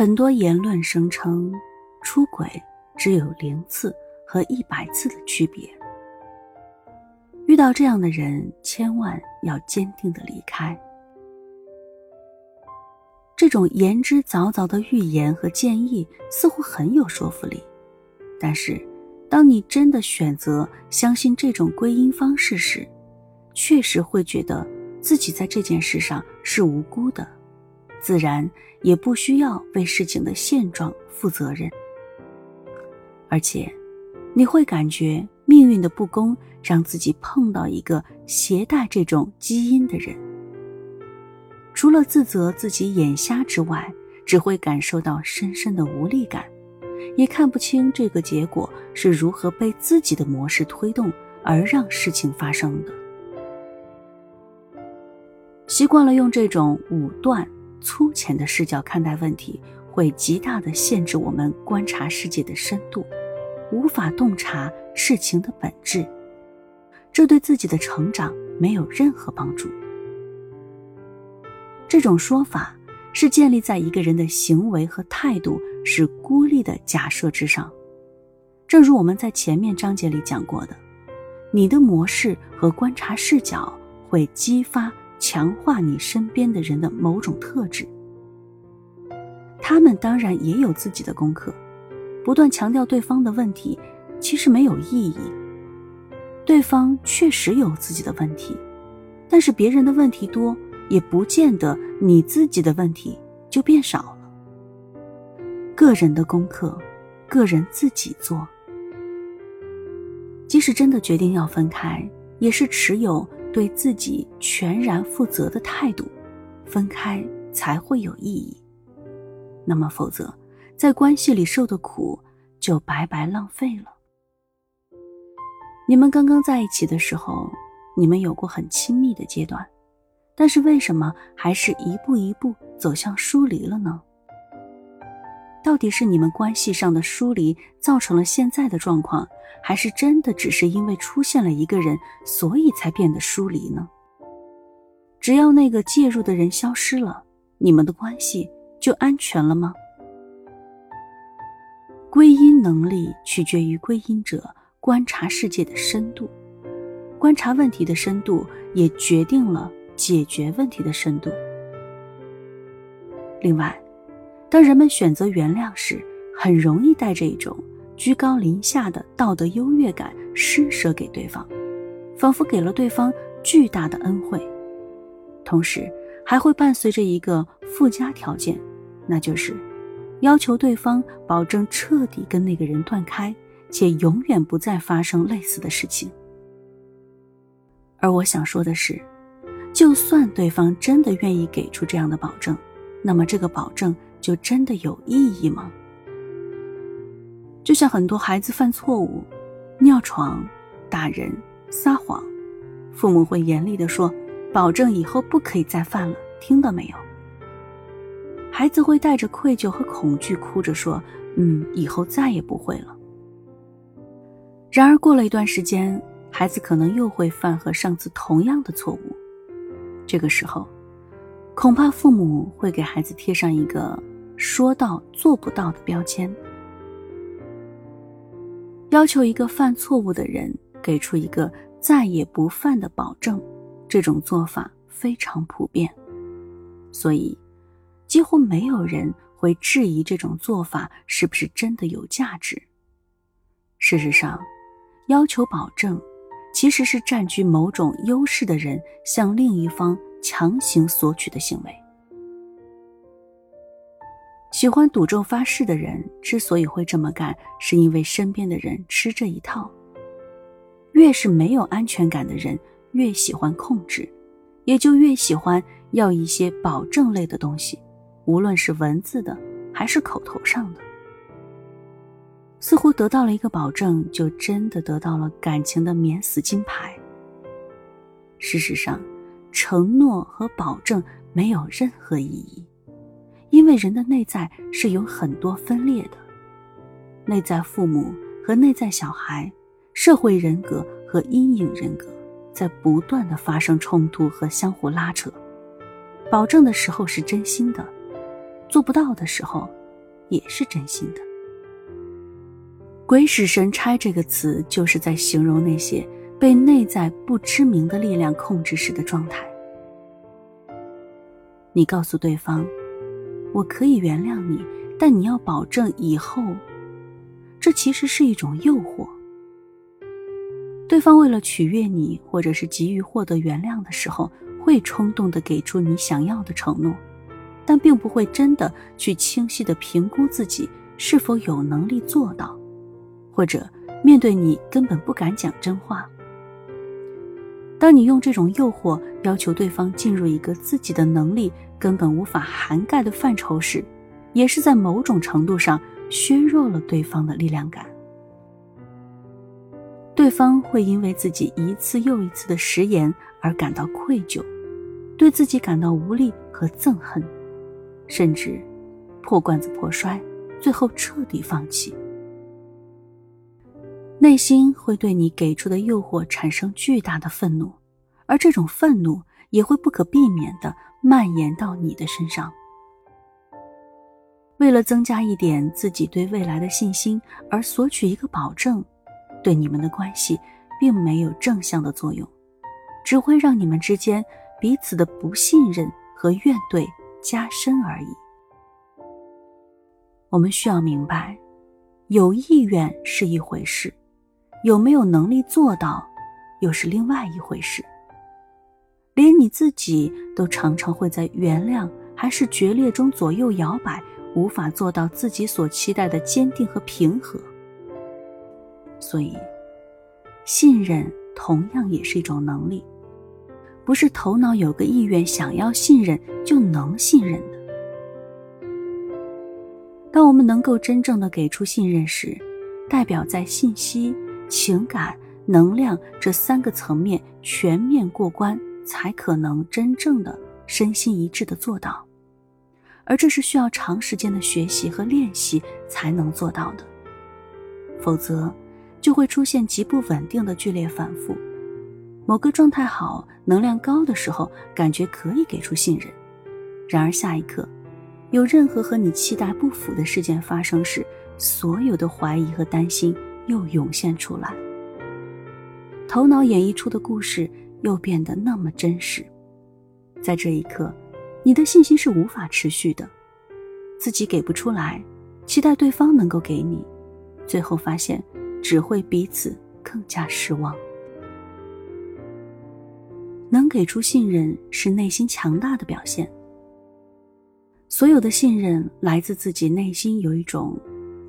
很多言论声称，出轨只有零次和一百次的区别。遇到这样的人，千万要坚定的离开。这种言之凿凿的预言和建议似乎很有说服力，但是，当你真的选择相信这种归因方式时，确实会觉得自己在这件事上是无辜的，自然也不需要为事情的现状负责任，而且，你会感觉命运的不公。让自己碰到一个携带这种基因的人，除了自责自己眼瞎之外，只会感受到深深的无力感，也看不清这个结果是如何被自己的模式推动而让事情发生的。习惯了用这种武断、粗浅的视角看待问题，会极大的限制我们观察世界的深度，无法洞察事情的本质。这对自己的成长没有任何帮助。这种说法是建立在一个人的行为和态度是孤立的假设之上。正如我们在前面章节里讲过的，你的模式和观察视角会激发、强化你身边的人的某种特质。他们当然也有自己的功课，不断强调对方的问题，其实没有意义。对方确实有自己的问题，但是别人的问题多，也不见得你自己的问题就变少了。个人的功课，个人自己做。即使真的决定要分开，也是持有对自己全然负责的态度，分开才会有意义。那么，否则在关系里受的苦就白白浪费了。你们刚刚在一起的时候，你们有过很亲密的阶段，但是为什么还是一步一步走向疏离了呢？到底是你们关系上的疏离造成了现在的状况，还是真的只是因为出现了一个人，所以才变得疏离呢？只要那个介入的人消失了，你们的关系就安全了吗？归因能力取决于归因者。观察世界的深度，观察问题的深度，也决定了解决问题的深度。另外，当人们选择原谅时，很容易带着一种居高临下的道德优越感施舍给对方，仿佛给了对方巨大的恩惠，同时还会伴随着一个附加条件，那就是要求对方保证彻底跟那个人断开。且永远不再发生类似的事情。而我想说的是，就算对方真的愿意给出这样的保证，那么这个保证就真的有意义吗？就像很多孩子犯错误，尿床、打人、撒谎，父母会严厉的说：“保证以后不可以再犯了。”听到没有？孩子会带着愧疚和恐惧，哭着说：“嗯，以后再也不会了。”然而，过了一段时间，孩子可能又会犯和上次同样的错误。这个时候，恐怕父母会给孩子贴上一个“说到做不到”的标签，要求一个犯错误的人给出一个再也不犯的保证。这种做法非常普遍，所以几乎没有人会质疑这种做法是不是真的有价值。事实上，要求保证，其实是占据某种优势的人向另一方强行索取的行为。喜欢赌咒发誓的人之所以会这么干，是因为身边的人吃这一套。越是没有安全感的人，越喜欢控制，也就越喜欢要一些保证类的东西，无论是文字的还是口头上的。似乎得到了一个保证，就真的得到了感情的免死金牌。事实上，承诺和保证没有任何意义，因为人的内在是有很多分裂的：内在父母和内在小孩，社会人格和阴影人格，在不断的发生冲突和相互拉扯。保证的时候是真心的，做不到的时候也是真心的。鬼使神差这个词，就是在形容那些被内在不知名的力量控制时的状态。你告诉对方：“我可以原谅你，但你要保证以后。”这其实是一种诱惑。对方为了取悦你，或者是急于获得原谅的时候，会冲动的给出你想要的承诺，但并不会真的去清晰的评估自己是否有能力做到。或者面对你根本不敢讲真话。当你用这种诱惑要求对方进入一个自己的能力根本无法涵盖的范畴时，也是在某种程度上削弱了对方的力量感。对方会因为自己一次又一次的食言而感到愧疚，对自己感到无力和憎恨，甚至破罐子破摔，最后彻底放弃。内心会对你给出的诱惑产生巨大的愤怒，而这种愤怒也会不可避免的蔓延到你的身上。为了增加一点自己对未来的信心而索取一个保证，对你们的关系并没有正向的作用，只会让你们之间彼此的不信任和怨怼加深而已。我们需要明白，有意愿是一回事。有没有能力做到，又是另外一回事。连你自己都常常会在原谅还是决裂中左右摇摆，无法做到自己所期待的坚定和平和。所以，信任同样也是一种能力，不是头脑有个意愿想要信任就能信任的。当我们能够真正的给出信任时，代表在信息。情感、能量这三个层面全面过关，才可能真正的身心一致的做到，而这是需要长时间的学习和练习才能做到的，否则就会出现极不稳定的剧烈反复。某个状态好、能量高的时候，感觉可以给出信任，然而下一刻，有任何和你期待不符的事件发生时，所有的怀疑和担心。又涌现出来，头脑演绎出的故事又变得那么真实。在这一刻，你的信心是无法持续的，自己给不出来，期待对方能够给你，最后发现只会彼此更加失望。能给出信任是内心强大的表现。所有的信任来自自己内心有一种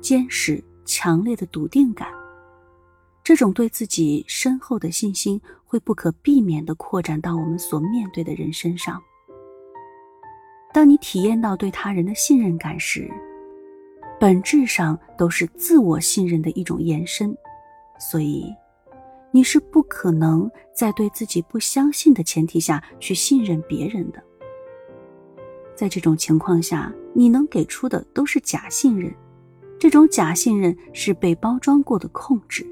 坚实。强烈的笃定感，这种对自己深厚的信心会不可避免地扩展到我们所面对的人身上。当你体验到对他人的信任感时，本质上都是自我信任的一种延伸，所以你是不可能在对自己不相信的前提下去信任别人的。在这种情况下，你能给出的都是假信任。这种假信任是被包装过的控制。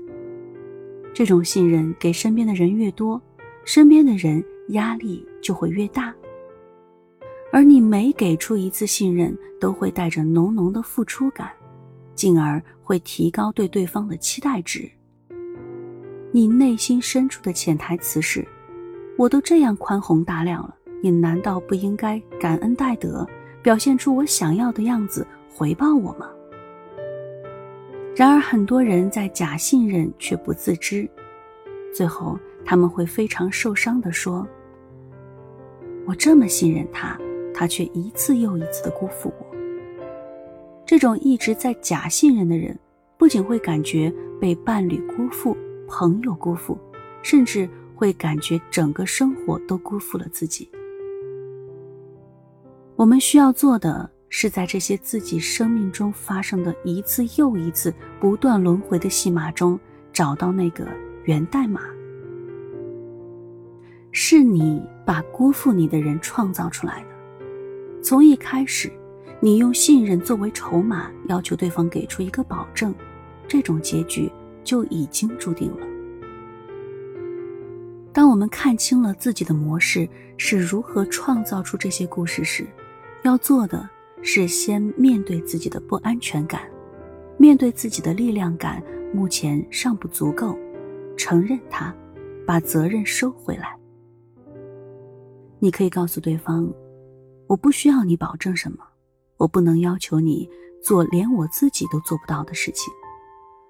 这种信任给身边的人越多，身边的人压力就会越大。而你每给出一次信任，都会带着浓浓的付出感，进而会提高对对方的期待值。你内心深处的潜台词是：我都这样宽宏大量了，你难道不应该感恩戴德，表现出我想要的样子，回报我吗？然而，很多人在假信任却不自知，最后他们会非常受伤地说：“我这么信任他，他却一次又一次的辜负我。”这种一直在假信任的人，不仅会感觉被伴侣辜负、朋友辜负，甚至会感觉整个生活都辜负了自己。我们需要做的。是在这些自己生命中发生的一次又一次不断轮回的戏码中，找到那个源代码。是你把辜负你的人创造出来的。从一开始，你用信任作为筹码，要求对方给出一个保证，这种结局就已经注定了。当我们看清了自己的模式是如何创造出这些故事时，要做的。是先面对自己的不安全感，面对自己的力量感目前尚不足够，承认它，把责任收回来。你可以告诉对方：“我不需要你保证什么，我不能要求你做连我自己都做不到的事情，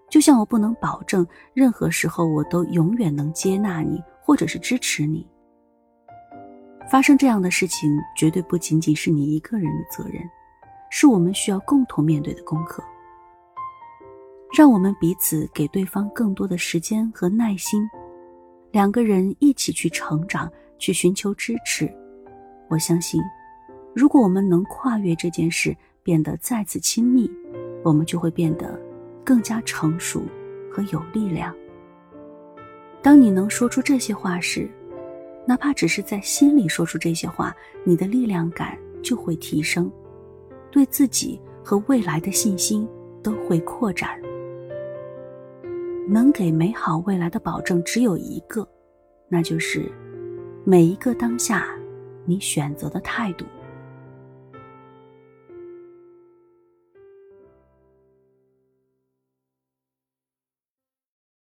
就像我不能保证任何时候我都永远能接纳你或者是支持你。”发生这样的事情，绝对不仅仅是你一个人的责任。是我们需要共同面对的功课。让我们彼此给对方更多的时间和耐心，两个人一起去成长，去寻求支持。我相信，如果我们能跨越这件事，变得再次亲密，我们就会变得更加成熟和有力量。当你能说出这些话时，哪怕只是在心里说出这些话，你的力量感就会提升。对自己和未来的信心都会扩展。能给美好未来的保证只有一个，那就是每一个当下你选择的态度。